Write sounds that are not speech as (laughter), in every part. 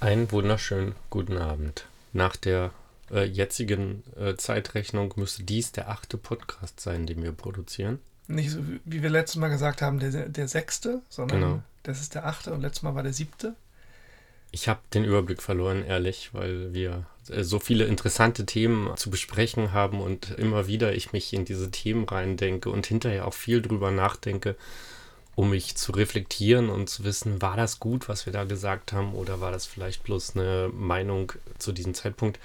Einen wunderschönen guten Abend. Nach der äh, jetzigen äh, Zeitrechnung müsste dies der achte Podcast sein, den wir produzieren. Nicht so, wie wir letztes Mal gesagt haben, der, der sechste, sondern Genau. das ist der achte und letztes Mal war der siebte. Ich habe den Überblick verloren, ehrlich, weil wir äh, so viele interessante Themen zu besprechen haben und immer wieder ich mich in diese Themen reindenke und hinterher auch viel drüber nachdenke, um mich zu reflektieren und zu wissen, war das gut, was wir da gesagt haben, oder war das vielleicht bloß eine Meinung zu diesem Zeitpunkt,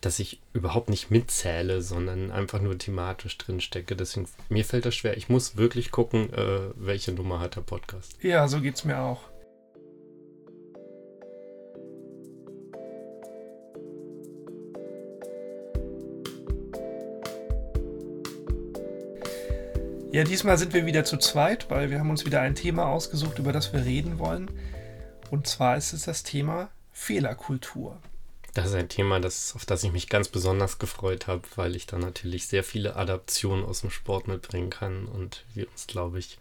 dass ich überhaupt nicht mitzähle, sondern einfach nur thematisch drin stecke. Deswegen, mir fällt das schwer. Ich muss wirklich gucken, äh, welche Nummer hat der Podcast. Ja, so geht's mir auch. Ja, diesmal sind wir wieder zu zweit, weil wir haben uns wieder ein Thema ausgesucht, über das wir reden wollen. Und zwar ist es das Thema Fehlerkultur. Das ist ein Thema, das, auf das ich mich ganz besonders gefreut habe, weil ich da natürlich sehr viele Adaptionen aus dem Sport mitbringen kann und wir uns, glaube ich,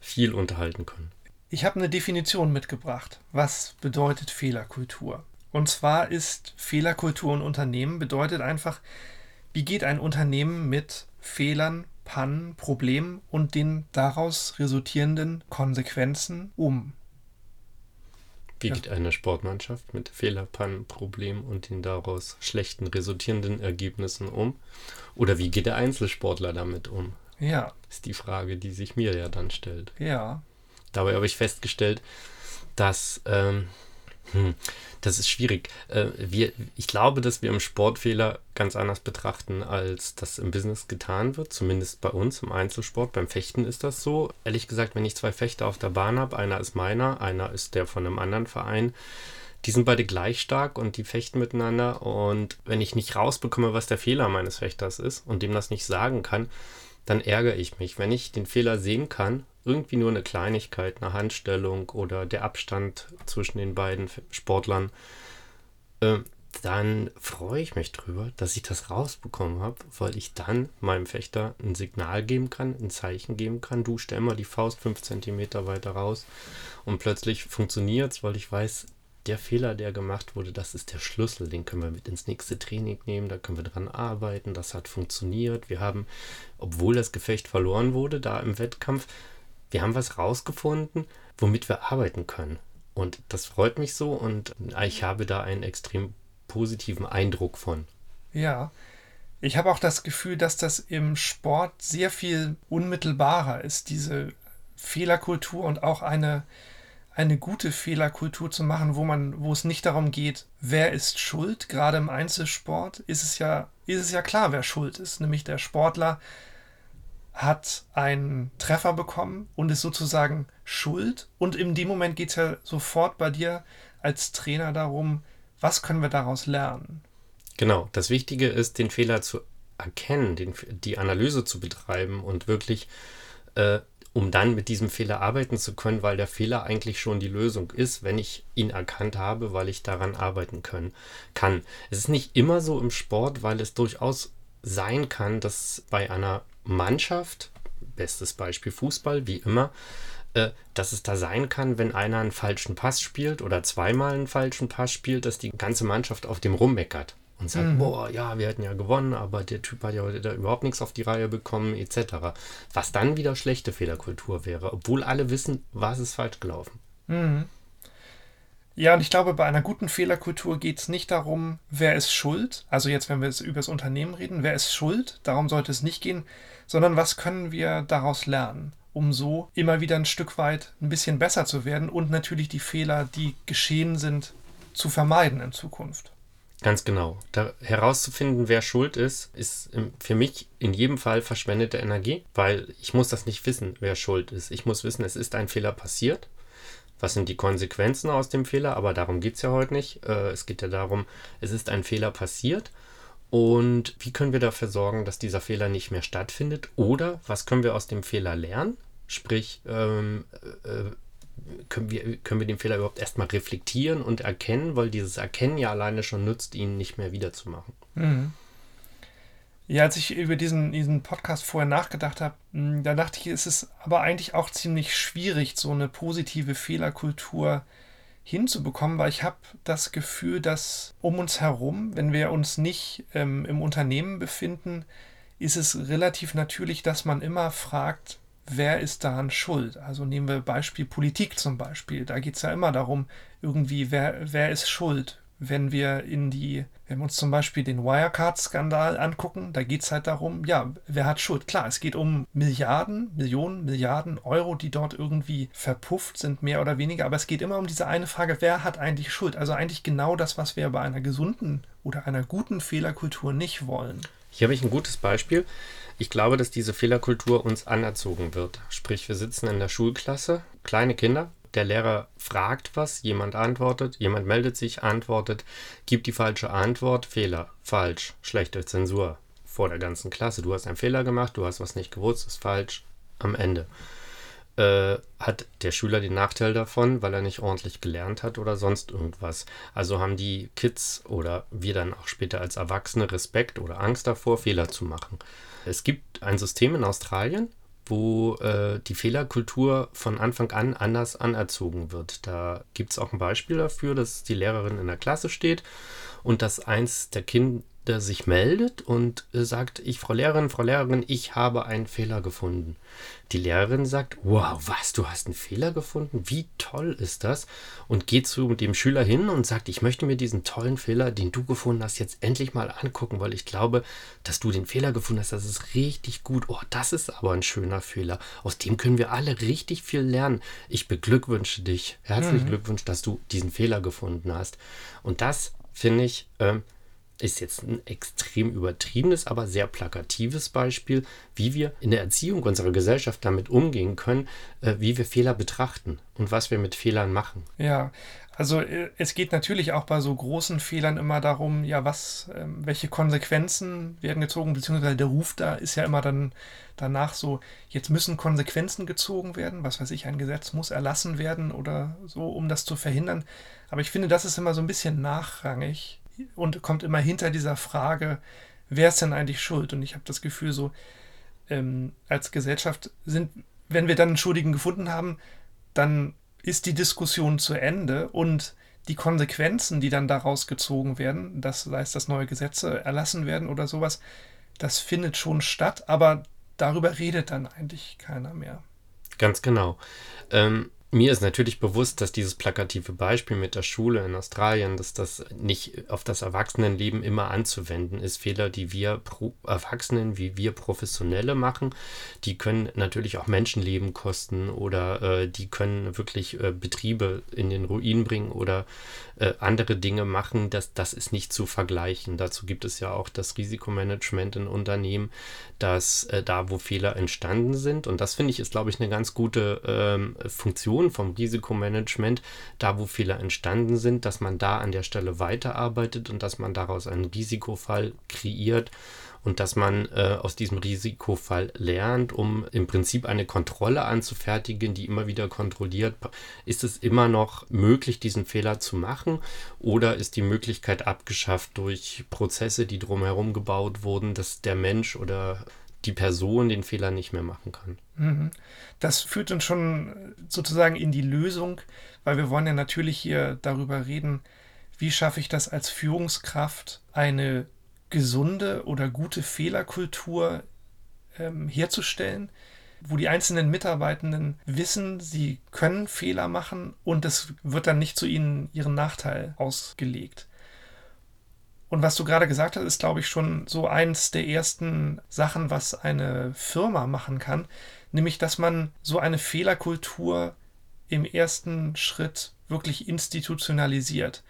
viel unterhalten können. Ich habe eine Definition mitgebracht. Was bedeutet Fehlerkultur? Und zwar ist Fehlerkultur in Unternehmen bedeutet einfach, wie geht ein Unternehmen mit Fehlern, Pannen, Problemen und den daraus resultierenden Konsequenzen um? Wie Ja. geht eine Sportmannschaft mit Fehlerpannen, Problemen und den daraus schlechten resultierenden Ergebnissen um? Oder wie geht der Einzelsportler damit um? Ja, Ist die Frage, die sich mir ja dann stellt. ja, Dabei habe ich festgestellt, dass ähm, hm, das ist schwierig. Äh, wir, ich glaube, dass wir im Sport Fehler ganz anders betrachten, als das im Business getan wird. Zumindest bei uns im Einzelsport. Beim Fechten ist das so. Ehrlich gesagt, wenn ich zwei Fechter auf der Bahn habe, einer ist meiner, einer ist der von einem anderen Verein. Die sind beide gleich stark und die fechten miteinander. Und wenn ich nicht rausbekomme, was der Fehler meines Fechters ist und dem das nicht sagen kann, dann ärgere ich mich. Wenn ich den Fehler sehen kann, irgendwie nur eine Kleinigkeit, eine Handstellung oder der Abstand zwischen den beiden Sportlern, äh, dann freue ich mich drüber, dass ich das rausbekommen habe, weil ich dann meinem Fechter ein Signal geben kann, ein Zeichen geben kann. Du stell mal die Faust fünf Zentimeter weiter raus und plötzlich funktioniert es, weil ich weiß, der Fehler, der gemacht wurde, das ist der Schlüssel. Den können wir mit ins nächste Training nehmen, da können wir dran arbeiten. Das hat funktioniert. Wir haben, obwohl das Gefecht verloren wurde, da im Wettkampf, wir haben was rausgefunden, womit wir arbeiten können. Und das freut mich so und ich habe da einen extrem positiven Eindruck von. ja. Ich habe auch das Gefühl, dass das im Sport sehr viel unmittelbarer ist, diese Fehlerkultur und auch eine, eine gute Fehlerkultur zu machen, wo man, wo es nicht darum geht, wer ist schuld. Gerade im Einzelsport ist es ja, ist es ja klar, wer schuld ist, nämlich der Sportler hat einen Treffer bekommen und ist sozusagen schuld. Und in dem Moment geht es ja sofort bei dir als Trainer darum, was können wir daraus lernen? Genau, das Wichtige ist, den Fehler zu erkennen, den, die Analyse zu betreiben und wirklich, äh, um dann mit diesem Fehler arbeiten zu können, weil der Fehler eigentlich schon die Lösung ist, wenn ich ihn erkannt habe, weil ich daran arbeiten können, kann. Es ist nicht immer so im Sport, weil es durchaus sein kann, dass bei einer Mannschaft, bestes Beispiel Fußball, wie immer, äh, dass es da sein kann, wenn einer einen falschen Pass spielt oder zweimal einen falschen Pass spielt, dass die ganze Mannschaft auf dem rummeckert und sagt, Mhm. boah, ja, wir hätten ja gewonnen, aber der Typ hat ja heute da überhaupt nichts auf die Reihe bekommen, etc. Was dann wieder schlechte Fehlerkultur wäre, obwohl alle wissen, was ist falsch gelaufen. Mhm. Ja, und ich glaube, bei einer guten Fehlerkultur geht es nicht darum, wer ist schuld. Also jetzt, wenn wir jetzt über das Unternehmen reden, wer ist schuld? Darum sollte es nicht gehen, sondern was können wir daraus lernen, um so immer wieder ein Stück weit ein bisschen besser zu werden und natürlich die Fehler, die geschehen sind, zu vermeiden in Zukunft. Ganz genau. Da herauszufinden, wer schuld ist, ist für mich in jedem Fall verschwendete Energie, weil ich muss das nicht wissen, wer schuld ist. Ich muss wissen, es ist ein Fehler passiert. Was sind die Konsequenzen aus dem Fehler? Aber darum geht es ja heute nicht. Äh, es geht ja darum, es ist ein Fehler passiert. Und wie können wir dafür sorgen, dass dieser Fehler nicht mehr stattfindet? Oder was können wir aus dem Fehler lernen? Sprich, ähm, äh, können wir, können wir den Fehler überhaupt erstmal reflektieren und erkennen, weil dieses Erkennen ja alleine schon nützt, ihn nicht mehr wiederzumachen. Mhm. Ja, als ich über diesen, diesen Podcast vorher nachgedacht habe, mh, da dachte ich, ist es aber eigentlich auch ziemlich schwierig, so eine positive Fehlerkultur hinzubekommen, weil ich habe das Gefühl, dass um uns herum, wenn wir uns nicht ähm, im Unternehmen befinden, ist es relativ natürlich, dass man immer fragt, wer ist daran schuld? Also nehmen wir Beispiel Politik zum Beispiel. Da geht es ja immer darum, irgendwie, wer, wer ist schuld? Wenn wir in die, wenn wir uns zum Beispiel den Wirecard-Skandal angucken, da geht es halt darum, ja, wer hat Schuld? Klar, es geht um Milliarden, Millionen, Milliarden Euro, die dort irgendwie verpufft sind, mehr oder weniger, aber es geht immer um diese eine Frage, wer hat eigentlich Schuld? Also eigentlich genau das, was wir bei einer gesunden oder einer guten Fehlerkultur nicht wollen. Hier habe ich ein gutes Beispiel. Ich glaube, dass diese Fehlerkultur uns anerzogen wird. Sprich, wir sitzen in der Schulklasse, kleine Kinder, der Lehrer fragt was, jemand antwortet, jemand meldet sich, antwortet, gibt die falsche Antwort, Fehler, falsch, schlechte Zensur vor der ganzen Klasse. Du hast einen Fehler gemacht, du hast was nicht gewusst, ist falsch, am Ende. Äh, hat der Schüler den Nachteil davon, weil er nicht ordentlich gelernt hat oder sonst irgendwas. Also haben die Kids oder wir dann auch später als Erwachsene Respekt oder Angst davor, Fehler zu machen. Es gibt ein System in Australien, wo äh, die Fehlerkultur von Anfang an anders anerzogen wird. Da gibt es auch ein Beispiel dafür, dass die Lehrerin in der Klasse steht und dass eins der Kinder der sich meldet und äh, sagt, ich, Frau Lehrerin, Frau Lehrerin, ich habe einen Fehler gefunden. Die Lehrerin sagt, wow, was, du hast einen Fehler gefunden? Wie toll ist das? Und geht zu dem Schüler hin und sagt, ich möchte mir diesen tollen Fehler, den du gefunden hast, jetzt endlich mal angucken, weil ich glaube, dass du den Fehler gefunden hast, das ist richtig gut. Oh, das ist aber ein schöner Fehler. Aus dem können wir alle richtig viel lernen. Ich beglückwünsche dich. Herzlichen mhm. Glückwunsch, dass du diesen Fehler gefunden hast. Und das finde ich, ähm, ist jetzt ein extrem übertriebenes, aber sehr plakatives Beispiel, wie wir in der Erziehung unserer Gesellschaft damit umgehen können, äh, wie wir Fehler betrachten und was wir mit Fehlern machen. Ja, also äh, es geht natürlich auch bei so großen Fehlern immer darum, ja, was, äh, welche Konsequenzen werden gezogen, beziehungsweise der Ruf da ist ja immer dann danach so, jetzt müssen Konsequenzen gezogen werden, was weiß ich, ein Gesetz muss erlassen werden oder so, um das zu verhindern. Aber ich finde, das ist immer so ein bisschen nachrangig und kommt immer hinter dieser Frage, wer ist denn eigentlich schuld? Und ich habe das Gefühl, so ähm, als Gesellschaft sind, wenn wir dann einen Schuldigen gefunden haben, dann ist die Diskussion zu Ende und die Konsequenzen, die dann daraus gezogen werden, das heißt, dass neue Gesetze erlassen werden oder sowas, das findet schon statt, aber darüber redet dann eigentlich keiner mehr. Ganz genau. Ähm, mir ist natürlich bewusst, dass dieses plakative Beispiel mit der Schule in Australien, dass das nicht auf das Erwachsenenleben immer anzuwenden ist. Fehler, die wir Erwachsenen, wie wir Professionelle machen, die können natürlich auch Menschenleben kosten oder äh, die können wirklich äh, Betriebe in den Ruin bringen oder äh, andere Dinge machen. Das, das ist nicht zu vergleichen. Dazu gibt es ja auch das Risikomanagement in Unternehmen, dass äh, da, wo Fehler entstanden sind, und das finde ich ist, glaube ich, eine ganz gute ähm, Funktion, Funktion vom Risikomanagement, da wo Fehler entstanden sind, dass man da an der Stelle weiterarbeitet und dass man daraus einen Risikofall kreiert und dass man äh, aus diesem Risikofall lernt, um im Prinzip eine Kontrolle anzufertigen, die immer wieder kontrolliert, ist es immer noch möglich, diesen Fehler zu machen? Oder ist die Möglichkeit abgeschafft durch Prozesse, die drumherum gebaut wurden, dass der Mensch oder die Person den Fehler nicht mehr machen kann. Mhm. Das führt uns schon sozusagen in die Lösung, weil wir wollen ja natürlich hier darüber reden, wie schaffe ich das als Führungskraft, eine gesunde oder gute Fehlerkultur ähm, herzustellen, wo die einzelnen Mitarbeitenden wissen, sie können Fehler machen und es wird dann nicht zu ihnen ihren Nachteil ausgelegt. Und was du gerade gesagt hast, ist, glaube ich, schon so eins der ersten Sachen, was eine Firma machen kann, nämlich, dass man so eine Fehlerkultur im ersten Schritt wirklich institutionalisiert.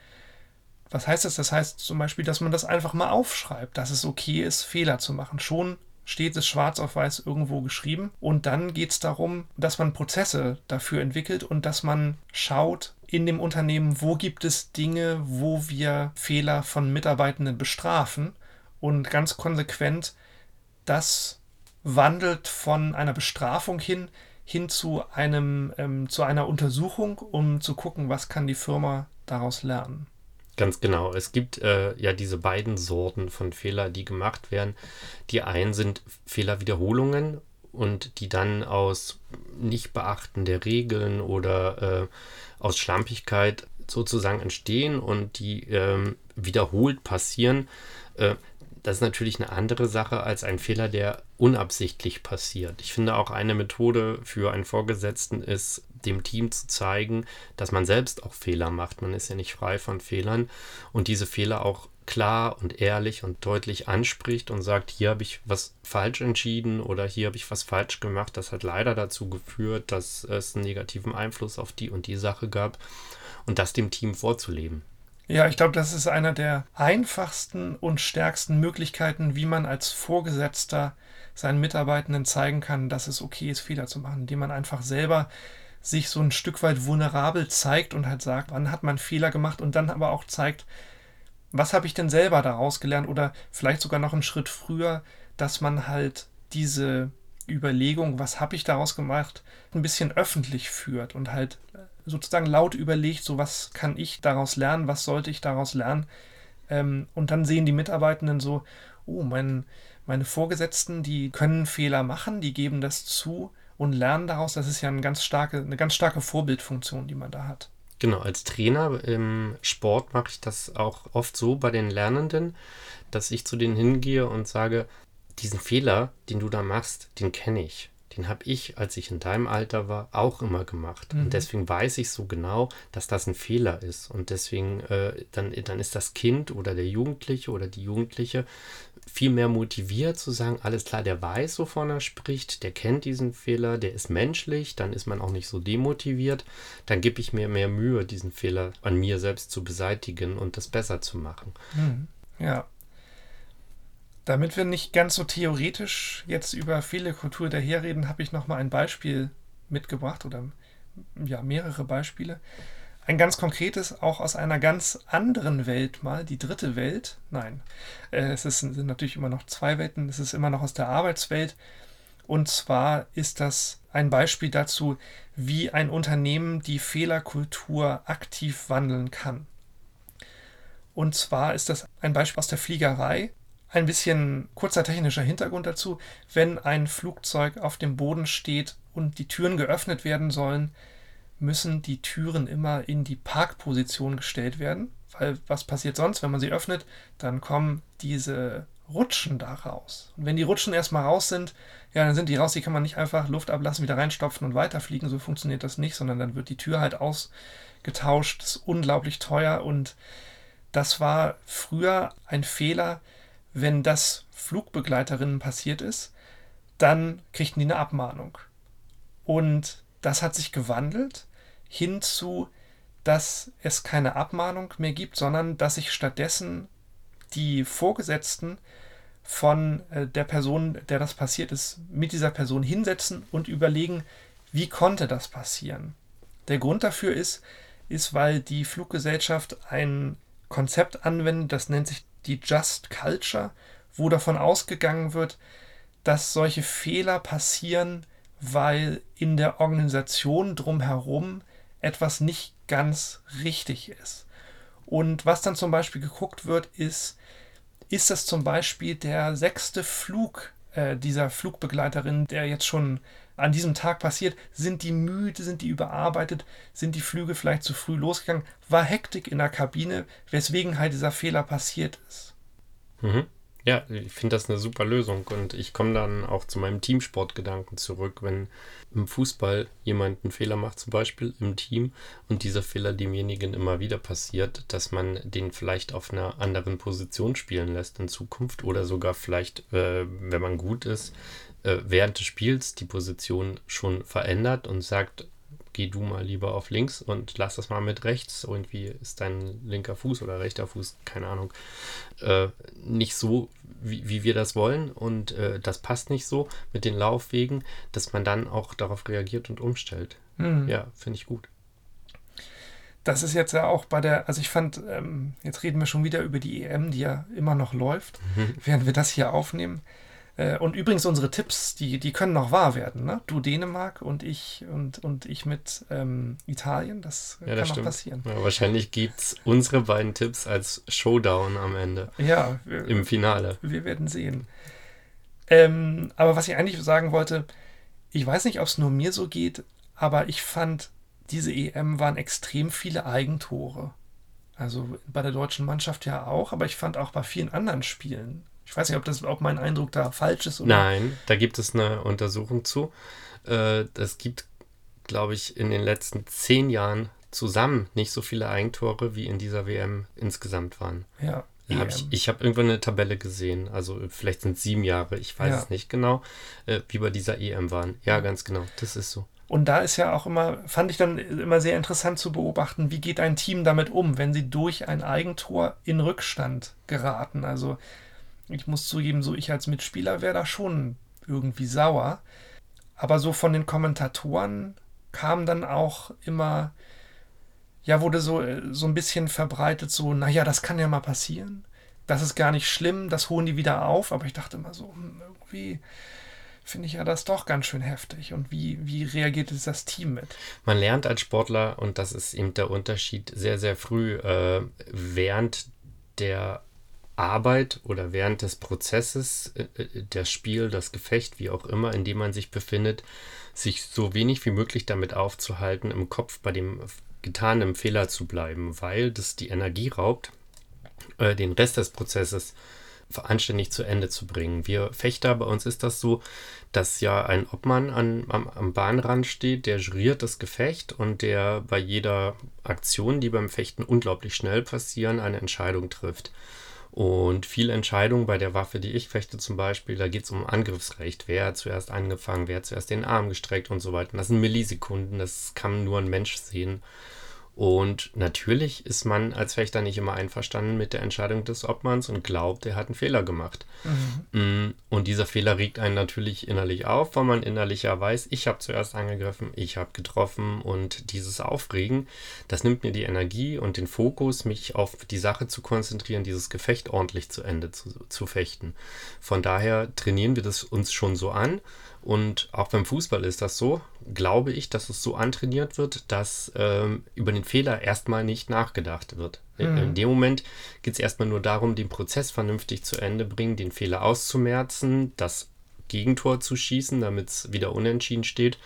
Was heißt das? Das heißt zum Beispiel, dass man das einfach mal aufschreibt, dass es okay ist, Fehler zu machen. Schon steht es schwarz auf weiß irgendwo geschrieben. Und dann geht es darum, dass man Prozesse dafür entwickelt und dass man schaut, in dem Unternehmen, wo gibt es Dinge, wo wir Fehler von Mitarbeitenden bestrafen und ganz konsequent das wandelt von einer Bestrafung hin hin zu einem ähm, zu einer Untersuchung, um zu gucken, was kann die Firma daraus lernen. Ganz genau. Es gibt äh, ja diese beiden Sorten von Fehler, die gemacht werden. Die einen sind Fehlerwiederholungen und die dann aus Nichtbeachten der Regeln oder äh, aus Schlampigkeit sozusagen entstehen und die ähm, wiederholt passieren, äh, das ist natürlich eine andere Sache als ein Fehler, der unabsichtlich passiert. Ich finde auch eine Methode für einen Vorgesetzten ist, dem Team zu zeigen, dass man selbst auch Fehler macht. Man ist ja nicht frei von Fehlern und diese Fehler auch klar und ehrlich und deutlich anspricht und sagt, hier habe ich was falsch entschieden oder hier habe ich was falsch gemacht. Das hat leider dazu geführt, dass es einen negativen Einfluss auf die und die Sache gab und das dem Team vorzuleben. Ja, ich glaube, das ist einer der einfachsten und stärksten Möglichkeiten, wie man als Vorgesetzter seinen Mitarbeitenden zeigen kann, dass es okay ist, Fehler zu machen, indem man einfach selber sich so ein Stück weit vulnerabel zeigt und halt sagt, wann hat man Fehler gemacht und dann aber auch zeigt, was habe ich denn selber daraus gelernt oder vielleicht sogar noch einen Schritt früher, dass man halt diese Überlegung, was habe ich daraus gemacht, ein bisschen öffentlich führt und halt sozusagen laut überlegt, so was kann ich daraus lernen, was sollte ich daraus lernen. Ähm, und dann sehen die Mitarbeitenden so, oh, mein, meine Vorgesetzten, die können Fehler machen, die geben das zu und lernen daraus. Das ist ja eine ganz starke, eine ganz starke Vorbildfunktion, die man da hat. Genau, als Trainer im Sport mache ich das auch oft so bei den Lernenden, dass ich zu denen hingehe und sage, diesen Fehler, den du da machst, den kenne ich den habe ich, als ich in deinem Alter war, auch immer gemacht. Mhm. Und deswegen weiß ich so genau, dass das ein Fehler ist. Und deswegen, äh, dann, dann ist das Kind oder der Jugendliche oder die Jugendliche viel mehr motiviert zu sagen, alles klar, der weiß, wovon er spricht, der kennt diesen Fehler, der ist menschlich, dann ist man auch nicht so demotiviert, dann gebe ich mir mehr Mühe, diesen Fehler an mir selbst zu beseitigen und das besser zu machen. Mhm. Ja, damit wir nicht ganz so theoretisch jetzt über Fehlerkultur daherreden, habe ich nochmal ein Beispiel mitgebracht oder ja, mehrere Beispiele. Ein ganz konkretes, auch aus einer ganz anderen Welt mal, die dritte Welt. Nein, äh, es ist, sind natürlich immer noch zwei Welten, es ist immer noch aus der Arbeitswelt. Und zwar ist das ein Beispiel dazu, wie ein Unternehmen die Fehlerkultur aktiv wandeln kann. Und zwar ist das ein Beispiel aus der Fliegerei. Ein bisschen kurzer technischer Hintergrund dazu. Wenn ein Flugzeug auf dem Boden steht und die Türen geöffnet werden sollen, müssen die Türen immer in die Parkposition gestellt werden. Weil was passiert sonst, wenn man sie öffnet? Dann kommen diese Rutschen da raus. Und wenn die Rutschen erstmal raus sind, ja, dann sind die raus, die kann man nicht einfach Luft ablassen, wieder reinstopfen und weiterfliegen. So funktioniert das nicht, sondern dann wird die Tür halt ausgetauscht. Das ist unglaublich teuer und das war früher ein Fehler, wenn das Flugbegleiterinnen passiert ist, dann kriegten die eine Abmahnung. Und das hat sich gewandelt hinzu, dass es keine Abmahnung mehr gibt, sondern dass sich stattdessen die Vorgesetzten von äh, der Person, der das passiert ist, mit dieser Person hinsetzen und überlegen, wie konnte das passieren. Der Grund dafür ist, ist, weil die Fluggesellschaft ein Konzept anwendet, das nennt sich die Just Culture, wo davon ausgegangen wird, dass solche Fehler passieren, weil in der Organisation drumherum etwas nicht ganz richtig ist. Und was dann zum Beispiel geguckt wird, ist, ist das zum Beispiel der sechste Flug äh, dieser Flugbegleiterin, der jetzt schon an diesem Tag passiert? Sind die müde, sind die überarbeitet, sind die Flüge vielleicht zu früh losgegangen? War Hektik in der Kabine, weswegen halt dieser Fehler passiert ist? Mhm. Ja, ich finde das eine super Lösung und ich komme dann auch zu meinem Teamsportgedanken zurück, wenn im Fußball jemand einen Fehler macht, zum Beispiel im Team, und dieser Fehler demjenigen immer wieder passiert, dass man den vielleicht auf einer anderen Position spielen lässt in Zukunft oder sogar vielleicht, äh, wenn man gut ist, äh, während des Spiels die Position schon verändert und sagt, geh du mal lieber auf links und lass das mal mit rechts. Irgendwie ist dein linker Fuß oder rechter Fuß, keine Ahnung, äh, nicht so, wie, wie wir das wollen und äh, das passt nicht so mit den Laufwegen, dass man dann auch darauf reagiert und umstellt. Mhm. Ja, finde ich gut. Das ist jetzt ja auch bei der, also ich fand, ähm, jetzt reden wir schon wieder über die EM, die ja immer noch läuft, mhm. während wir das hier aufnehmen. Äh, und übrigens unsere Tipps, die, die können noch wahr werden. Ne? Du Dänemark und ich und, und ich mit ähm, Italien, das ja, kann das noch passieren. Ja, wahrscheinlich gibt es unsere beiden Tipps als Showdown am Ende. Ja. Wir, Im Finale. Wir werden sehen. Ähm, aber was ich eigentlich sagen wollte, ich weiß nicht, ob es nur mir so geht, aber ich fand diese EM waren extrem viele Eigentore. Also bei der deutschen Mannschaft ja auch, aber ich fand auch bei vielen anderen Spielen. Ich weiß nicht, ob das ob mein Eindruck da falsch ist oder. Nein, da gibt es eine Untersuchung zu. Äh, es gibt, glaube ich, in den letzten zehn Jahren zusammen nicht so viele Eigentore wie in dieser WM insgesamt waren. Ja. Hab ich ich habe irgendwann eine Tabelle gesehen, also vielleicht sind es sieben Jahre, ich weiß ja. es nicht genau, äh, wie bei dieser EM waren. Ja, ganz genau, das ist so. Und da ist ja auch immer, fand ich dann immer sehr interessant zu beobachten, wie geht ein Team damit um, wenn sie durch ein Eigentor in Rückstand geraten. Also ich muss zugeben, so ich als Mitspieler wäre da schon irgendwie sauer. Aber so von den Kommentatoren kam dann auch immer, ja, wurde so, so ein bisschen verbreitet, so, naja, das kann ja mal passieren. Das ist gar nicht schlimm, das holen die wieder auf. Aber ich dachte immer so, hm, irgendwie finde ich ja das doch ganz schön heftig. Und wie, wie reagiert jetzt das Team mit? Man lernt als Sportler, und das ist eben der Unterschied, sehr, sehr früh äh, während der Arbeit oder während des Prozesses, äh, äh das Spiel, das Gefecht, wie auch immer, in dem man sich befindet, sich so wenig wie möglich damit aufzuhalten, im Kopf bei dem getanen Fehler zu bleiben, weil das die Energie raubt, äh, den Rest des Prozesses anständig zu Ende zu bringen. Wir Fechter, bei uns ist das so, dass ja ein Obmann an, am, am Bahnrand steht, der juriert das Gefecht und der bei jeder Aktion, die beim Fechten unglaublich schnell passieren, eine Entscheidung trifft. Und viele Entscheidungen bei der Waffe, die ich fechte zum Beispiel, da geht es um Angriffsrecht. Wer hat zuerst angefangen, wer hat zuerst den Arm gestreckt und so weiter. Das sind Millisekunden, das kann nur ein Mensch sehen. Und natürlich ist man als Fechter nicht immer einverstanden mit der Entscheidung des Obmanns und glaubt, er hat einen Fehler gemacht. Mhm. Mm, und dieser Fehler regt einen natürlich innerlich auf, weil man innerlich ja weiß, ich habe zuerst angegriffen, ich habe getroffen und dieses Aufregen, das nimmt mir die Energie und den Fokus, mich auf die Sache zu konzentrieren, dieses Gefecht ordentlich zu Ende zu, zu fechten. Von daher trainieren wir das uns schon so an und auch beim Fußball ist das so, glaube ich, dass es so antrainiert wird, dass ähm, über den Fehler erstmal nicht nachgedacht wird. Mhm. In dem Moment geht es erstmal nur darum, den Prozess vernünftig zu Ende bringen, den Fehler auszumerzen, das Gegentor zu schießen, damit es wieder unentschieden steht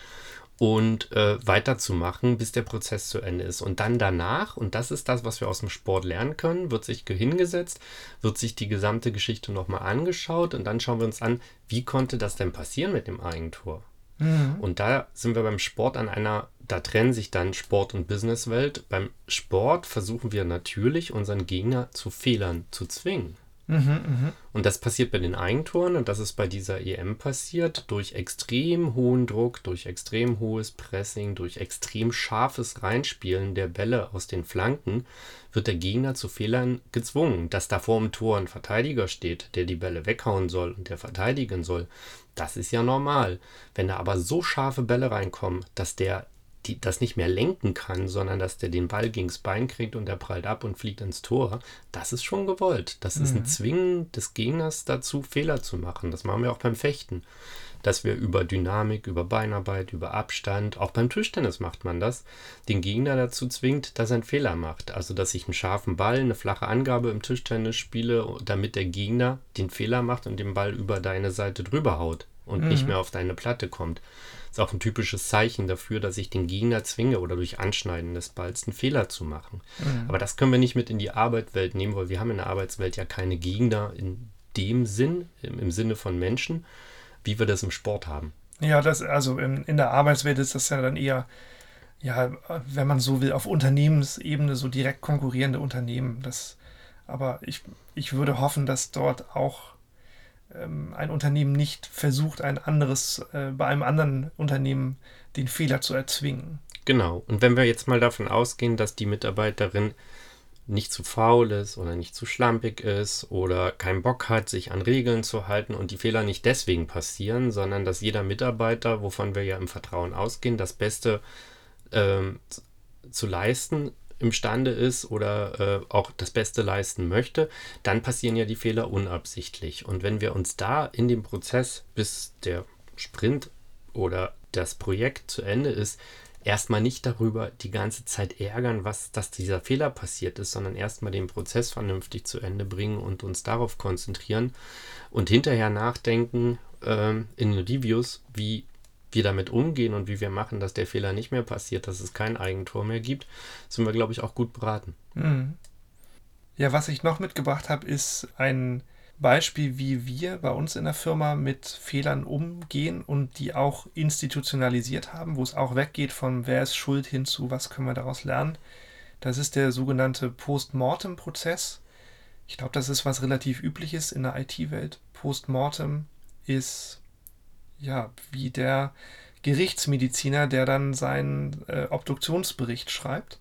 und äh, weiterzumachen, bis der Prozess zu Ende ist. Und dann danach, und das ist das, was wir aus dem Sport lernen können, wird sich hingesetzt, wird sich die gesamte Geschichte nochmal angeschaut und dann schauen wir uns an, wie konnte das denn passieren mit dem Eigentor? Mhm. Und da sind wir beim Sport an einer, da trennen sich dann Sport und Businesswelt. Beim Sport versuchen wir natürlich, unseren Gegner zu Fehlern zu zwingen. Mhm, und das passiert bei den Eigentoren und das ist bei dieser EM passiert durch extrem hohen Druck, durch extrem hohes Pressing, durch extrem scharfes Reinspielen der Bälle aus den Flanken wird der Gegner zu Fehlern gezwungen. Dass da vor dem Tor ein Verteidiger steht, der die Bälle weghauen soll und der verteidigen soll, das ist ja normal. Wenn da aber so scharfe Bälle reinkommen, dass der die, das nicht mehr lenken kann, sondern dass der den Ball gegens Bein kriegt und der prallt ab und fliegt ins Tor, das ist schon gewollt. Das mhm. ist ein mhm. Zwingen des Gegners dazu, Fehler zu machen. Das machen wir auch beim Fechten. Dass wir über Dynamik, über Beinarbeit, über Abstand, auch beim Tischtennis macht man das, den Gegner dazu zwingt, dass er einen Fehler macht. Also, dass ich einen scharfen Ball, eine flache Angabe im Tischtennis spiele, damit der Gegner den Fehler macht und den Ball über deine Seite drüber haut und mhm. nicht mehr auf deine Platte kommt ist auch ein typisches Zeichen dafür, dass ich den Gegner zwinge oder durch Anschneiden des Balls einen Fehler zu machen. Mhm. Aber das können wir nicht mit in die Arbeitswelt nehmen, weil wir haben in der Arbeitswelt ja keine Gegner in dem Sinn, im, im Sinne von Menschen, wie wir das im Sport haben. Ja, das, also in, in der Arbeitswelt ist das ja dann eher, ja, wenn man so will, auf Unternehmensebene so direkt konkurrierende Unternehmen. Das, aber ich, ich würde hoffen, dass dort auch ähm, ein Unternehmen nicht versucht, ein anderes, äh, bei einem anderen Unternehmen den Fehler zu erzwingen. Genau. Und wenn wir jetzt mal davon ausgehen, dass die Mitarbeiterin nicht zu faul ist oder nicht zu schlampig ist oder keinen Bock hat, sich an Regeln zu halten und die Fehler nicht deswegen passieren, sondern dass jeder Mitarbeiter, wovon wir ja im Vertrauen ausgehen, das Beste ähm, zu leisten imstande ist oder äh, auch das Beste leisten möchte, dann passieren ja die Fehler unabsichtlich. Und wenn wir uns da in dem Prozess, bis der Sprint oder das Projekt zu Ende ist, erstmal nicht darüber die ganze Zeit ärgern, was, dass dieser Fehler passiert ist, sondern erstmal den Prozess vernünftig zu Ende bringen und uns darauf konzentrieren und hinterher nachdenken äh, in Reviews, wie wir damit umgehen und wie wir machen, dass der Fehler nicht mehr passiert, dass es kein Eigentor mehr gibt, sind wir, glaube ich, auch gut beraten. Mhm. Ja, was ich noch mitgebracht habe, ist ein Beispiel, wie wir bei uns in der Firma mit Fehlern umgehen und die auch institutionalisiert haben, wo es auch weggeht von wer ist schuld hin zu was können wir daraus lernen. Das ist der sogenannte Postmortem-Prozess. Ich glaube, das ist was relativ übliches in der IT-Welt. Postmortem ist ja wie der Gerichtsmediziner, der dann seinen äh, Obduktionsbericht schreibt,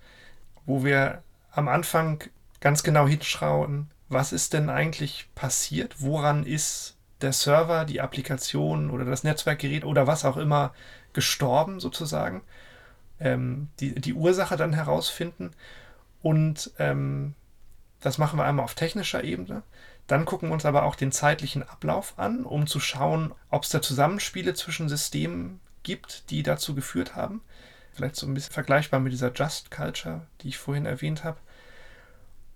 wo wir am Anfang ganz genau hinschauen, was ist denn eigentlich passiert, woran ist der Server, die Applikation oder das Netzwerkgerät oder was auch immer gestorben sozusagen, ähm, die, die Ursache dann herausfinden und ähm, das machen wir einmal auf technischer Ebene. Dann gucken wir uns aber auch den zeitlichen Ablauf an, um zu schauen, ob es da Zusammenspiele zwischen Systemen gibt, die dazu geführt haben. Vielleicht so ein bisschen vergleichbar mit dieser Just Culture, die ich vorhin erwähnt habe.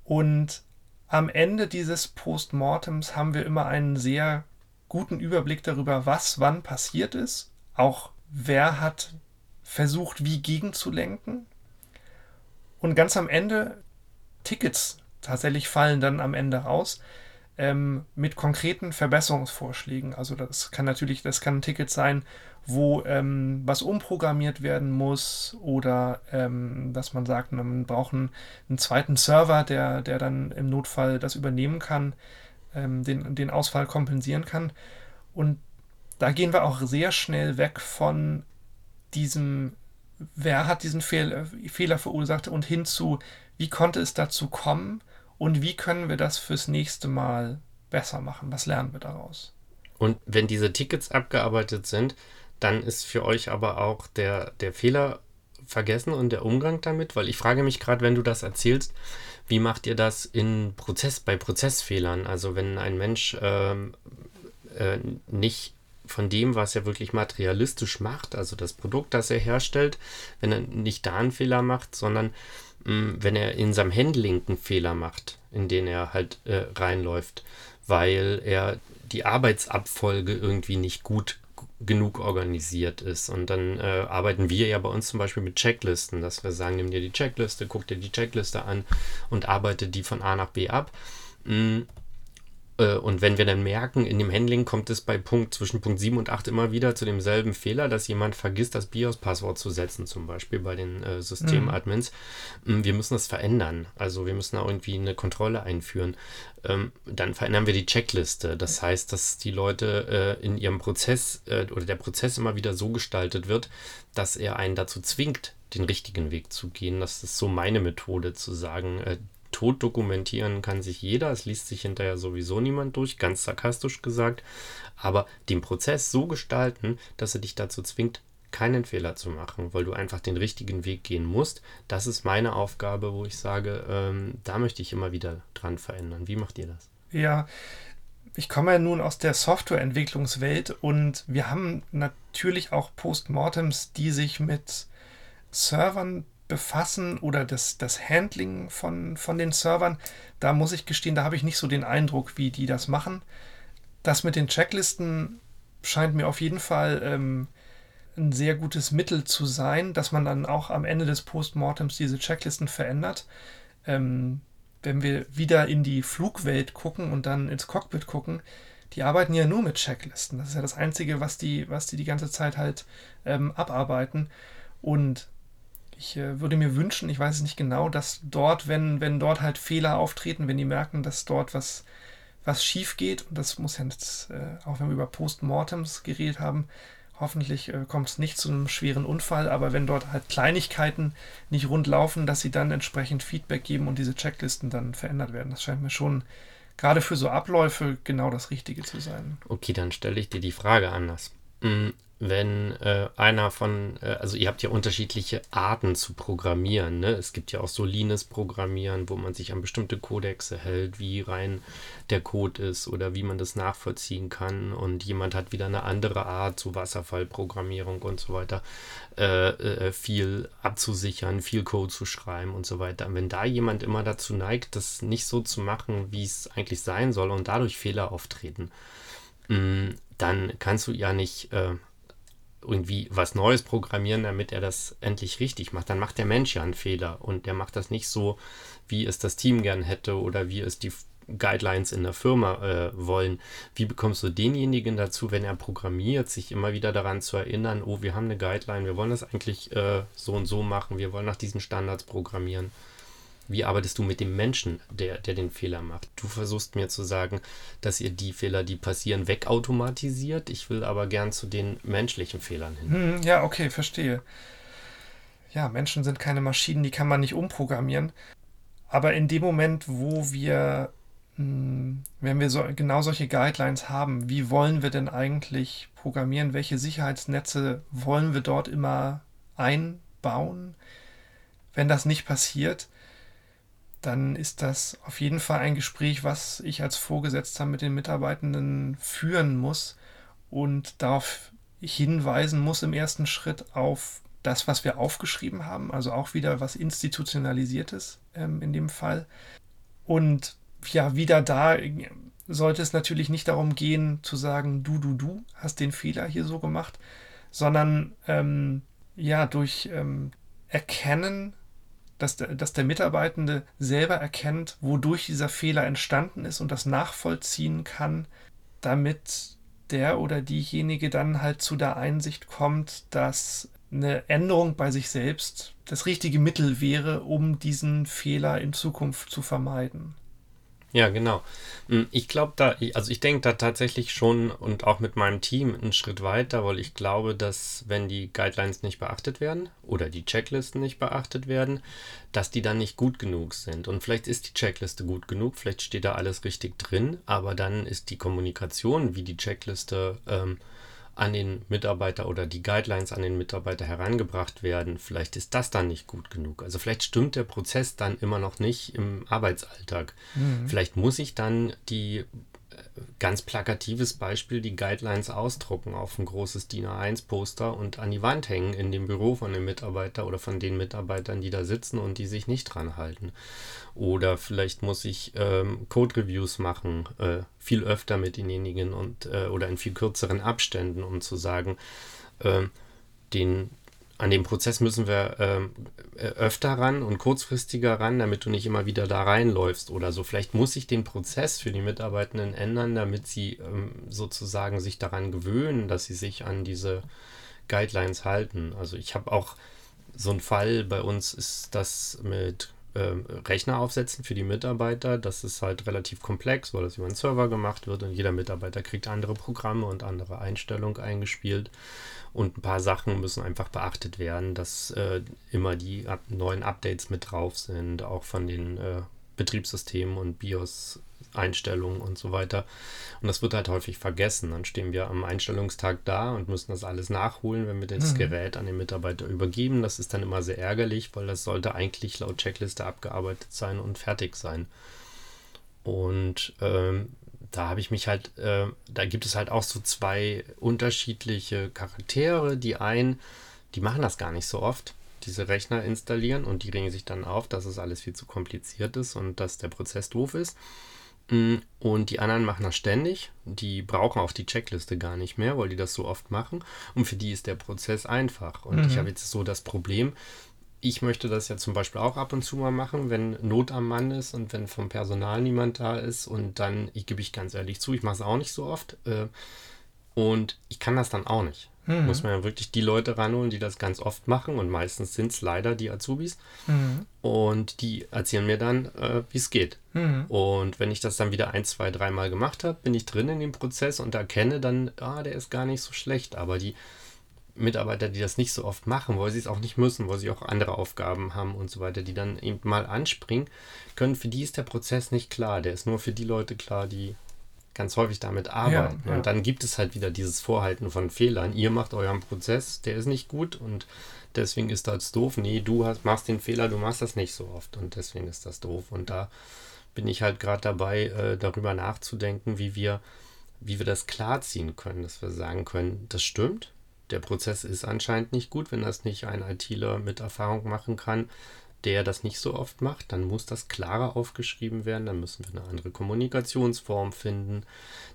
Und am Ende dieses Postmortems haben wir immer einen sehr guten Überblick darüber, was wann passiert ist, auch wer hat versucht, wie gegenzulenken. Und ganz am Ende Tickets tatsächlich fallen dann am Ende raus ähm, mit konkreten Verbesserungsvorschlägen. Also das kann natürlich, das kann ein Ticket sein, wo ähm, was umprogrammiert werden muss oder ähm, dass man sagt, man braucht einen, einen, zweiten Server, der, der dann im Notfall das übernehmen kann, ähm, den, den Ausfall kompensieren kann. Und da gehen wir auch sehr schnell weg von diesem, wer hat diesen Fehl, Fehler verursacht und hin zu, wie konnte es dazu kommen und wie können wir das fürs nächste Mal besser machen? Was lernen wir daraus? Und wenn diese Tickets abgearbeitet sind, dann ist für euch aber auch der, der Fehler vergessen und der Umgang damit, weil ich frage mich gerade, wenn du das erzählst, wie macht ihr das in Prozess, bei Prozessfehlern? Also wenn ein Mensch ähm, äh, nicht von dem, was er wirklich materialistisch macht, also das Produkt, das er herstellt, wenn er nicht da einen Fehler macht, sondern wenn er in seinem Handling einen Fehler macht, in den er halt äh, reinläuft, weil er die Arbeitsabfolge irgendwie nicht gut genug organisiert ist. Und dann äh, arbeiten wir ja bei uns zum Beispiel mit Checklisten, dass wir sagen, nimm dir die Checkliste, guck dir die Checkliste an und arbeite die von A nach B ab. Äh, und wenn wir dann merken, in dem Handling kommt es bei Punkt zwischen Punkt 7 und 8 immer wieder zu demselben Fehler, dass jemand vergisst, das BIOS-Passwort zu setzen, zum Beispiel bei den äh, Systemadmins. Mhm. Wir müssen das verändern. Also wir müssen da irgendwie eine Kontrolle einführen. Ähm, dann verändern wir die Checkliste. Das heißt, dass die Leute äh, in ihrem Prozess äh, oder der Prozess immer wieder so gestaltet wird, dass er einen dazu zwingt, den richtigen Weg zu gehen. Das ist so meine Methode zu sagen, äh, tot dokumentieren kann sich jeder, es liest sich hinterher sowieso niemand durch, ganz sarkastisch gesagt, aber den Prozess so gestalten, dass er dich dazu zwingt, keinen Fehler zu machen, weil du einfach den richtigen Weg gehen musst. Das ist meine Aufgabe, wo ich sage, ähm, da möchte ich immer wieder dran verändern. Wie macht ihr das? Ja, ich komme ja nun aus der Softwareentwicklungswelt und wir haben natürlich auch Postmortems, die sich mit Servern befassen oder das, das Handling von, von den Servern, da muss ich gestehen, da habe ich nicht so den Eindruck, wie die das machen. Das mit den Checklisten scheint mir auf jeden Fall ähm, ein sehr gutes Mittel zu sein, dass man dann auch am Ende des Postmortems diese Checklisten verändert. Ähm, wenn wir wieder in die Flugwelt gucken und dann ins Cockpit gucken, die arbeiten ja nur mit Checklisten. Das ist ja das Einzige, was die, was die die ganze Zeit halt ähm, abarbeiten. Und ich äh, würde mir wünschen, ich weiß es nicht genau, dass dort, wenn, wenn dort halt Fehler auftreten, wenn die merken, dass dort was, was schief geht, und das muss ja jetzt, äh, auch wenn wir über Postmortems geredet haben, hoffentlich äh, kommt es nicht zu einem schweren Unfall, aber wenn dort halt Kleinigkeiten nicht rund laufen, dass sie dann entsprechend Feedback geben und diese Checklisten dann verändert werden. Das scheint mir schon gerade für so Abläufe genau das Richtige zu sein. Okay, dann stelle ich dir die Frage anders. Wenn äh, einer von, äh, also ihr habt ja unterschiedliche Arten zu programmieren. Ne? Es gibt ja auch so Linus-Programmieren, wo man sich an bestimmte Codexe hält, wie rein der Code ist oder wie man das nachvollziehen kann. Und jemand hat wieder eine andere Art zu Wasserfallprogrammierung und so weiter, äh, äh viel abzusichern, viel Code zu schreiben und so weiter. Und wenn da jemand immer dazu neigt, das nicht so zu machen, wie es eigentlich sein soll und dadurch Fehler auftreten, mh, mm, dann kannst du ja nicht äh, irgendwie was Neues programmieren, damit er das endlich richtig macht. Dann macht der Mensch ja einen Fehler und der macht das nicht so, wie es das Team gern hätte oder wie es die Guidelines in der Firma äh, wollen. Wie bekommst du denjenigen dazu, wenn er programmiert, sich immer wieder daran zu erinnern, oh, wir haben eine Guideline, wir wollen das eigentlich äh, so und so machen, wir wollen nach diesen Standards programmieren. Wie arbeitest du mit dem Menschen, der, der den Fehler macht? Du versuchst mir zu sagen, dass ihr die Fehler, die passieren, wegautomatisiert. Ich will aber gern zu den menschlichen Fehlern hin. Hm, ja, okay, verstehe. Ja, Menschen sind keine Maschinen, die kann man nicht umprogrammieren. Aber in dem Moment, wo wir, hm, wenn wir so, genau solche Guidelines haben, wie wollen wir denn eigentlich programmieren? Welche Sicherheitsnetze wollen wir dort immer einbauen? Wenn das nicht passiert, dann ist das auf jeden Fall ein Gespräch, was ich als Vorgesetzter mit den Mitarbeitenden führen muss und darauf hinweisen muss im ersten Schritt auf das, was wir aufgeschrieben haben, also auch wieder was Institutionalisiertes ähm, in dem Fall. Und ja, wieder da sollte es natürlich nicht darum gehen zu sagen, du, du, du hast den Fehler hier so gemacht, sondern ähm, ja, durch ähm, Erkennen dass der, dass der Mitarbeitende selber erkennt, wodurch dieser Fehler entstanden ist und das nachvollziehen kann, damit der oder diejenige dann halt zu der Einsicht kommt, dass eine Änderung bei sich selbst das richtige Mittel wäre, um diesen Fehler in Zukunft zu vermeiden. Ja, genau. Hm, ich glaube da, also ich denke da tatsächlich schon und auch mit meinem Team einen Schritt weiter, weil ich glaube, dass wenn die Guidelines nicht beachtet werden oder die Checklisten nicht beachtet werden, dass die dann nicht gut genug sind. Und vielleicht ist die Checkliste gut genug, vielleicht steht da alles richtig drin, aber dann ist die Kommunikation, wie die Checkliste ähm, an den Mitarbeiter oder die Guidelines an den Mitarbeiter herangebracht werden, vielleicht ist das dann nicht gut genug. Also vielleicht stimmt der Prozess dann immer noch nicht im Arbeitsalltag. Mhm. Vielleicht muss ich dann die ganz plakatives Beispiel, die Guidelines ausdrucken auf ein großes DIN A1-Poster und an die Wand hängen in dem Büro von dem Mitarbeiter oder von den Mitarbeitern, die da sitzen und die sich nicht dran halten. Oder vielleicht muss ich ähm, Code-Reviews machen, äh, viel öfter mit denjenigen und äh, oder in viel kürzeren Abständen, um zu sagen, äh, den an dem Prozess müssen wir ähm, äh, öfter ran und kurzfristiger ran, damit du nicht immer wieder da reinläufst oder so. Vielleicht muss ich den Prozess für die Mitarbeitenden ändern, damit sie ähm, sozusagen sich daran gewöhnen, dass sie sich an diese Guidelines halten. Also ich habe auch so einen Fall, bei uns ist das mit ähm, Rechner aufsetzen für die Mitarbeiter. Das ist halt relativ komplex, weil das über einen Server gemacht wird und jeder Mitarbeiter kriegt andere Programme und andere Einstellungen eingespielt. Und ein paar Sachen müssen einfach beachtet werden, dass äh, immer die ab neuen Updates mit drauf sind, auch von den äh, Betriebssystemen und BIOS-Einstellungen und so weiter. Und das wird halt häufig vergessen. Dann stehen wir am Einstellungstag da und müssen das alles nachholen, wenn wir das mhm. Gerät an den Mitarbeiter übergeben. Das ist dann immer sehr ärgerlich, weil das sollte eigentlich laut Checkliste abgearbeitet sein und fertig sein. Und ähm, da habe ich mich halt, äh, da gibt es halt auch so zwei unterschiedliche Charaktere. Die einen, die machen das gar nicht so oft, diese Rechner installieren und die regen sich dann auf, dass es alles viel zu kompliziert ist und dass der Prozess doof ist. Mm, und die anderen machen das ständig. Die brauchen auch die Checkliste gar nicht mehr, weil die das so oft machen. Und für die ist der Prozess einfach. Und mhm. ich habe jetzt so das Problem, ich möchte das ja zum Beispiel auch ab und zu mal machen, wenn Not am Mann ist und wenn vom Personal niemand da ist. Und dann, ich gebe ich ganz ehrlich zu, ich mache es auch nicht so oft. Äh, und ich kann das dann auch nicht. Mhm. Muss man ja wirklich die Leute ranholen, die das ganz oft machen. Und meistens sind es leider die Azubis. Mhm. Und die erzählen mir dann, äh, wie es geht. Mhm. Und wenn ich das dann wieder ein, zwei, dreimal gemacht habe, bin ich drin in dem Prozess und erkenne dann, ah, der ist gar nicht so schlecht. Aber die Mitarbeiter, die das nicht so oft machen, weil sie es auch nicht müssen, weil sie auch andere Aufgaben haben und so weiter, die dann eben mal anspringen können, für die ist der Prozess nicht klar. Der ist nur für die Leute klar, die ganz häufig damit arbeiten. Ja, ja. Und dann gibt es halt wieder dieses Vorhalten von Fehlern. Ihr macht euren Prozess, der ist nicht gut und deswegen ist das doof. Nee, du hast, machst den Fehler, du machst das nicht so oft und deswegen ist das doof. Und da bin ich halt gerade dabei, äh, darüber nachzudenken, wie wir, wie wir das klarziehen können, dass wir sagen können, das stimmt, der Prozess ist anscheinend nicht gut, wenn das nicht ein ITler mit Erfahrung machen kann, der das nicht so oft macht, dann muss das klarer aufgeschrieben werden, dann müssen wir eine andere Kommunikationsform finden,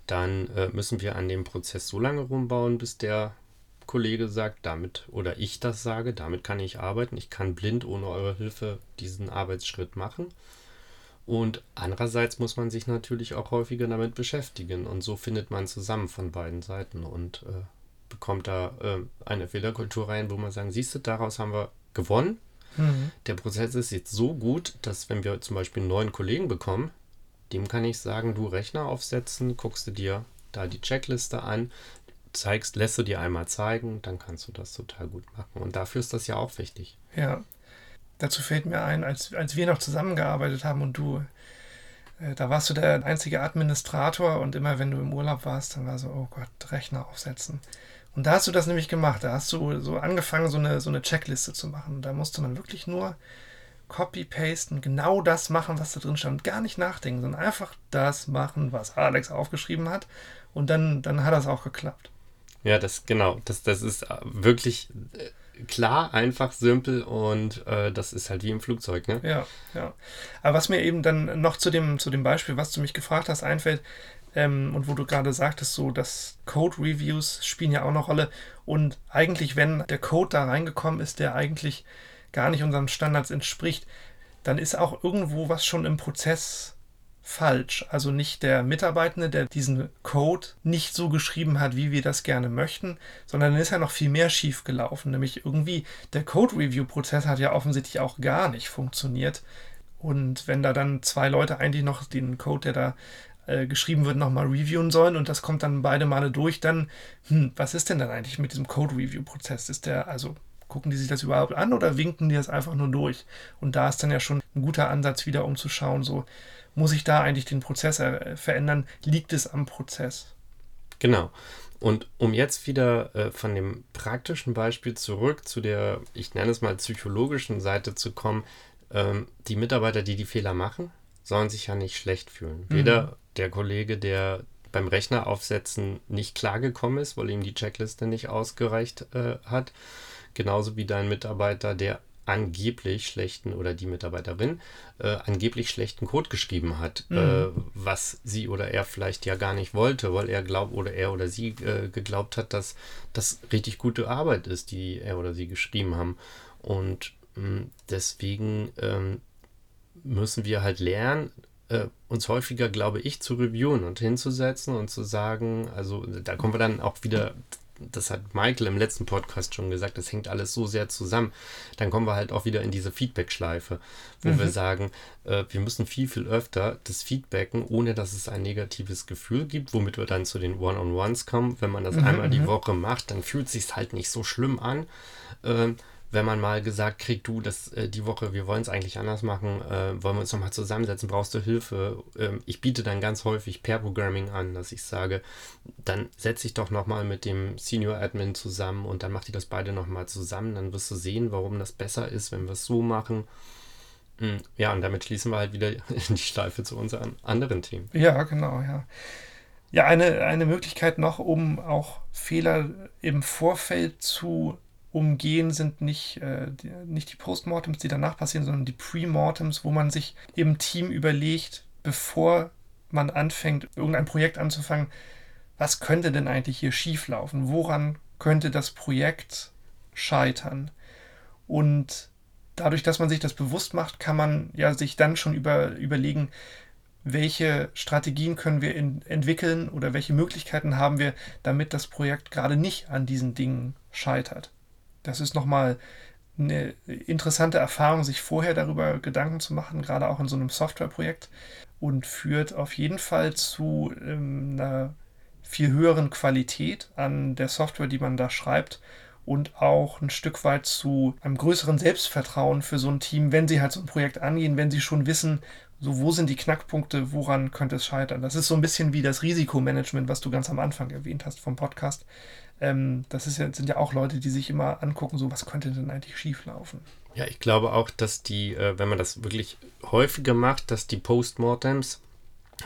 dann äh, müssen wir an dem Prozess so lange rumbauen, bis der Kollege sagt, damit, oder ich das sage, damit kann ich arbeiten. Ich kann blind ohne eure Hilfe diesen Arbeitsschritt machen. Und andererseits muss man sich natürlich auch häufiger damit beschäftigen. Und so findet man zusammen von beiden Seiten und äh, bekommt da äh, eine Fehlerkultur rein, wo man sagen, siehst du, daraus haben wir gewonnen. Mhm. Der Prozess ist jetzt so gut, dass wenn wir zum Beispiel einen neuen Kollegen bekommen, dem kann ich sagen, du Rechner aufsetzen, guckst du dir da die Checkliste an, zeigst, lässt du dir einmal zeigen, dann kannst du das total gut machen. Und dafür ist das ja auch wichtig. Ja. Dazu fällt mir ein, als, als wir noch zusammengearbeitet haben und du, äh, da warst du der einzige Administrator und immer wenn du im Urlaub warst, dann war so, oh Gott, Rechner aufsetzen. Und da hast du das nämlich gemacht. Da hast du so angefangen, so eine, so eine Checkliste zu machen. Da musste man wirklich nur copy-pasten, genau das machen, was da drin stand. Gar nicht nachdenken, sondern einfach das machen, was Alex aufgeschrieben hat. Und dann, dann hat das auch geklappt. Ja, das genau. Das, das ist äh, wirklich äh, klar, einfach, simpel und äh, das ist halt wie im Flugzeug, ne? Ja, ja. Aber was mir eben dann noch zu dem, zu dem Beispiel, was du mich gefragt hast, einfällt, ähm, und wo du gerade sagtest, so, dass Code-Reviews spielen ja auch eine Rolle. Und eigentlich, wenn der Code da reingekommen ist, der eigentlich gar nicht unseren Standards entspricht, dann ist auch irgendwo was schon im Prozess falsch. Also nicht der Mitarbeitende, der diesen Code nicht so geschrieben hat, wie wir das gerne möchten, sondern dann ist ja noch viel mehr schief gelaufen. Nämlich irgendwie der Code-Review-Prozess hat ja offensichtlich auch gar nicht funktioniert. Und wenn da dann zwei Leute eigentlich noch den Code, der da äh, geschrieben wird, nochmal reviewen sollen und das kommt dann beide Male durch, dann, hm, was ist denn dann eigentlich mit diesem Code-Review-Prozess? Ist der, also gucken die sich das überhaupt an oder winken die das einfach nur durch? Und da ist dann ja schon ein guter Ansatz wieder, um zu schauen, so muss ich da eigentlich den Prozess äh, verändern? Liegt es am Prozess? Genau. Und um jetzt wieder äh, von dem praktischen Beispiel zurück zu der, ich nenne es mal psychologischen Seite zu kommen, ähm, die Mitarbeiter, die die Fehler machen, sollen sich ja nicht schlecht fühlen. Mhm. Weder der Kollege, der beim Rechner aufsetzen nicht klargekommen ist, weil ihm die Checkliste nicht ausgereicht äh, hat, genauso wie dein Mitarbeiter, der angeblich schlechten oder die Mitarbeiterin äh, angeblich schlechten Code geschrieben hat, mhm. äh, was sie oder er vielleicht ja gar nicht wollte, weil er glaubt oder er oder sie äh, geglaubt hat, dass das richtig gute Arbeit ist, die er oder sie geschrieben haben. Und mh, hm, deswegen ähm, müssen wir halt lernen, äh, uns häufiger, glaube ich, zu reviewen und hinzusetzen und zu sagen, also da kommen wir dann auch wieder, das hat Michael im letzten Podcast schon gesagt, das hängt alles so sehr zusammen. Dann kommen wir halt auch wieder in diese Feedback-Schleife, wo mhm. wir sagen, äh, wir müssen viel, viel öfter das Feedbacken, ohne dass es ein negatives Gefühl gibt, womit wir dann zu den One-on-Ones kommen. Wenn man das mhm. einmal die mhm. Woche macht, dann fühlt es sich halt nicht so schlimm an. Ähm, wenn man mal gesagt kriegt, du, das, äh, die Woche, wir wollen es eigentlich anders machen, äh, wollen wir uns nochmal zusammensetzen, brauchst du Hilfe? Ähm, ich biete dann ganz häufig Pair-Programming an, dass ich sage, dann setze ich doch nochmal mit dem Senior Admin zusammen und dann macht ihr das beide nochmal zusammen, dann wirst du sehen, warum das besser ist, wenn wir es so machen. Hm, ja, und damit schließen wir halt wieder (laughs) die Schleife zu unseren anderen Themen. Ja, genau, ja. Ja, eine, eine Möglichkeit noch, um auch Fehler im Vorfeld zu umgehen, sind nicht, äh, die, nicht die Postmortems, die danach passieren, sondern die Premortems, wo man sich im Team überlegt, bevor man anfängt, irgendein Projekt anzufangen, was könnte denn eigentlich hier schieflaufen? Woran könnte das Projekt scheitern? Und dadurch, dass man sich das bewusst macht, kann man ja sich dann schon über, überlegen, welche Strategien können wir in, entwickeln oder welche Möglichkeiten haben wir, damit das Projekt gerade nicht an diesen Dingen scheitert. Das ist nochmal eine interessante Erfahrung, sich vorher darüber Gedanken zu machen, gerade auch in so einem Softwareprojekt und führt auf jeden Fall zu ähm, einer viel höheren Qualität an der Software, die man da schreibt und auch ein Stück weit zu einem größeren Selbstvertrauen für so ein Team, wenn sie halt so ein Projekt angehen, wenn sie schon wissen, so wo sind die Knackpunkte, woran könnte es scheitern. Das ist so ein bisschen wie das Risikomanagement, was du ganz am Anfang erwähnt hast vom Podcast. Ähm, das ist ja, sind ja auch Leute, die sich immer angucken, so was könnte denn eigentlich schieflaufen. Ja, ich glaube auch, dass die, äh, wenn man das wirklich häufiger macht, dass die Postmortems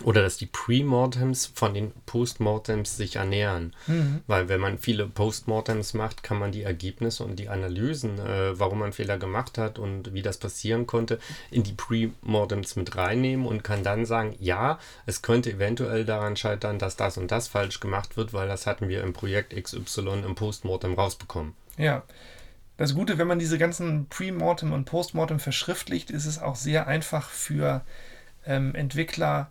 oder dass die Pre-Mortems von den Postmortems sich ernähren. Mhm. Weil wenn man viele Postmortems macht, kann man die Ergebnisse und die Analysen, äh, warum man Fehler gemacht hat und wie das passieren konnte, in die Pre-Mortems mit reinnehmen und kann dann sagen, ja, es könnte eventuell daran scheitern, dass das und das falsch gemacht wird, weil das hatten wir im Projekt XY im Postmortem rausbekommen. Ja. Das Gute, wenn man diese ganzen Pre-Mortem und Postmortem verschriftlicht, ist es auch sehr einfach für ähm, Entwickler,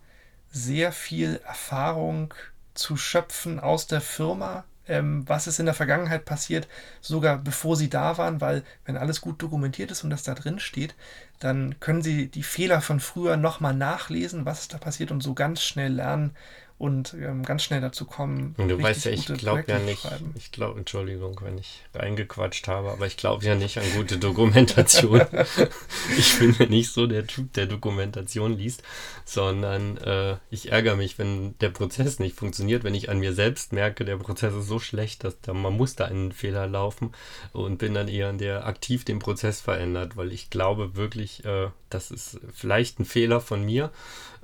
sehr viel Erfahrung zu schöpfen aus der Firma, ähm, was ist in der Vergangenheit passiert, sogar bevor sie da waren, weil wenn alles gut dokumentiert ist und das da drin steht, dann können sie die Fehler von früher nochmal nachlesen, was ist da passiert und so ganz schnell lernen, und ähm, ganz schnell dazu kommen. Und du weißt ja, ich glaube ja nicht, ich glaube, Entschuldigung, wenn ich reingequatscht habe, aber ich glaube ja nicht an gute Dokumentation. (laughs) ich bin ja nicht so der Typ, der Dokumentation liest, sondern äh, ich ärgere mich, wenn der Prozess nicht funktioniert, wenn ich an mir selbst merke, der Prozess ist so schlecht, dass da, man muss da einen Fehler laufen und bin dann eher der aktiv den Prozess verändert, weil ich glaube wirklich, äh, das ist vielleicht ein Fehler von mir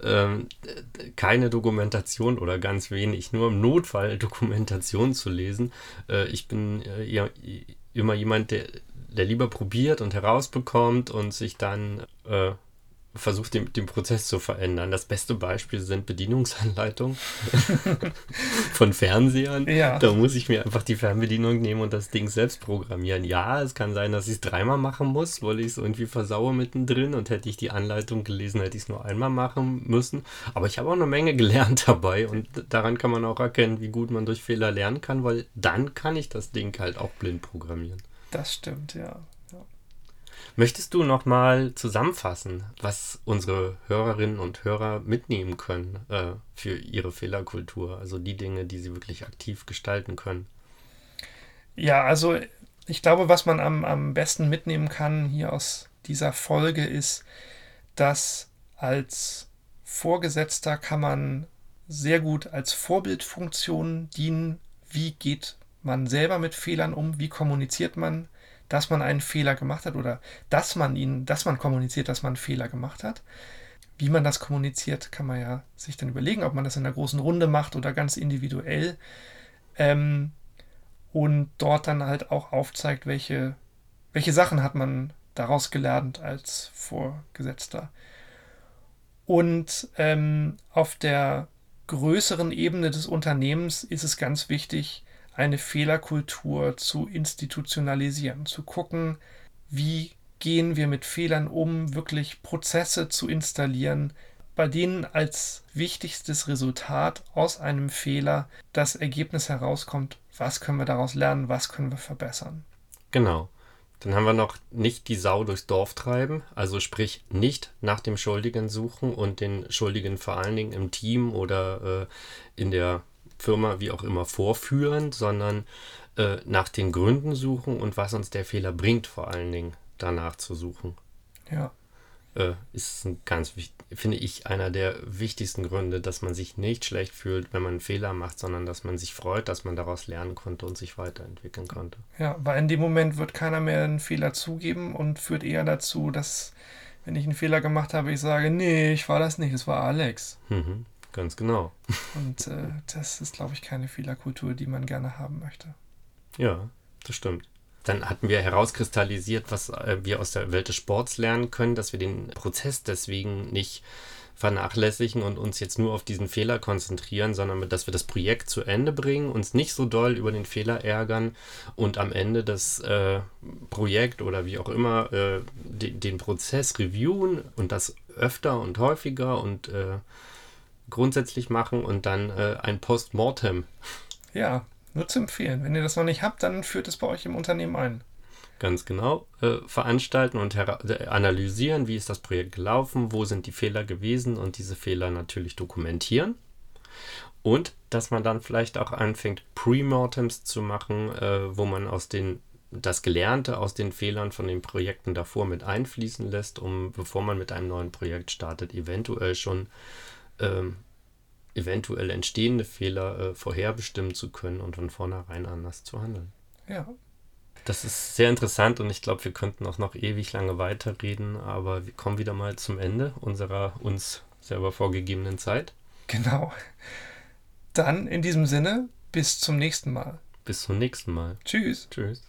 ähm, keine Dokumentation oder ganz wenig, nur im Notfall (laughs) Dokumentation zu lesen. Äh, ich bin äh, ja, immer jemand, der, der lieber probiert und herausbekommt und sich dann äh, versucht, den, den Prozess zu verändern. Das beste Beispiel sind Bedienungsanleitungen (laughs) von Fernsehern. Ja. Da muss ich mir einfach die Fernbedienung nehmen und das Ding selbst programmieren. Ja, es kann sein, dass ich es dreimal machen muss, weil ich es irgendwie versaue mittendrin und hätte ich die Anleitung gelesen, hätte ich es nur einmal machen müssen. Aber ich habe auch eine Menge gelernt (laughs) dabei und daran kann man auch erkennen, wie gut man durch Fehler lernen kann, weil dann kann ich das Ding halt auch blind programmieren. Das stimmt, ja. Möchtest du noch mal zusammenfassen, was unsere Hörerinnen und Hörer mitnehmen können äh, für ihre Fehlerkultur? Also die Dinge, die sie wirklich aktiv gestalten können. Ja, also ich glaube, was man am, am besten mitnehmen kann hier aus dieser Folge ist, dass als Vorgesetzter kann man sehr gut als Vorbildfunktion dienen. Wie geht man selber mit Fehlern um? Wie kommuniziert man dass man einen Fehler gemacht hat oder dass man ihn, dass man kommuniziert, dass man einen Fehler gemacht hat. Wie man das kommuniziert, kann man ja sich dann überlegen, ob man das in einer großen Runde macht oder ganz individuell. Ähm, und dort dann halt auch aufzeigt, welche, welche Sachen hat man daraus gelernt als Vorgesetzter. Und ähm, auf der größeren Ebene des Unternehmens ist es ganz wichtig, eine Fehlerkultur zu institutionalisieren, zu gucken, wie gehen wir mit Fehlern um, wirklich Prozesse zu installieren, bei denen als wichtigstes Resultat aus einem Fehler das Ergebnis herauskommt, was können wir daraus lernen, was können wir verbessern. Genau. Dann haben wir noch nicht die Sau durchs Dorf treiben, also sprich nicht nach dem Schuldigen suchen und den Schuldigen vor allen Dingen im Team oder äh, in der Firma wie auch immer vorführen, sondern äh, nach den Gründen suchen und was uns der Fehler bringt, vor allen Dingen danach zu suchen. Ja. Äh, ist ein ganz finde ich, einer der wichtigsten Gründe, dass man sich nicht schlecht fühlt, wenn man einen Fehler macht, sondern dass man sich freut, dass man daraus lernen konnte und sich weiterentwickeln konnte. Ja, weil in dem Moment wird keiner mehr einen Fehler zugeben und führt eher dazu, dass, wenn ich einen Fehler gemacht habe, ich sage, nee, ich war das nicht, es war Alex. Mhm. Ganz genau. Und äh, das ist, glaube ich, keine Fehlerkultur, die man gerne haben möchte. Ja, das stimmt. Dann hatten wir herauskristallisiert, was äh, wir aus der Welt des Sports lernen können, dass wir den Prozess deswegen nicht vernachlässigen und uns jetzt nur auf diesen Fehler konzentrieren, sondern dass wir das Projekt zu Ende bringen, uns nicht so doll über den Fehler ärgern und am Ende das äh, Projekt oder wie auch immer äh, de den Prozess reviewen und das öfter und häufiger und äh, grundsätzlich machen und dann äh, ein Postmortem. Ja, nur zu empfehlen. Wenn ihr das noch nicht habt, dann führt es bei euch im Unternehmen ein. Ganz genau. Äh, veranstalten und äh, analysieren, wie ist das Projekt gelaufen, wo sind die Fehler gewesen und diese Fehler natürlich dokumentieren. Und dass man dann vielleicht auch anfängt, Premortems zu machen, äh, wo man aus den das Gelernte aus den Fehlern von den Projekten davor mit einfließen lässt, um, bevor man mit einem neuen Projekt startet, eventuell schon ähm, eventuell entstehende Fehler äh, vorherbestimmen zu können und von vornherein anders zu handeln. Ja. Das ist sehr interessant und ich glaube, wir könnten auch noch ewig lange weiterreden, aber wir kommen wieder mal zum Ende unserer uns selber vorgegebenen Zeit. Genau. Dann in diesem Sinne, bis zum nächsten Mal. Bis zum nächsten Mal. Tschüss. Tschüss.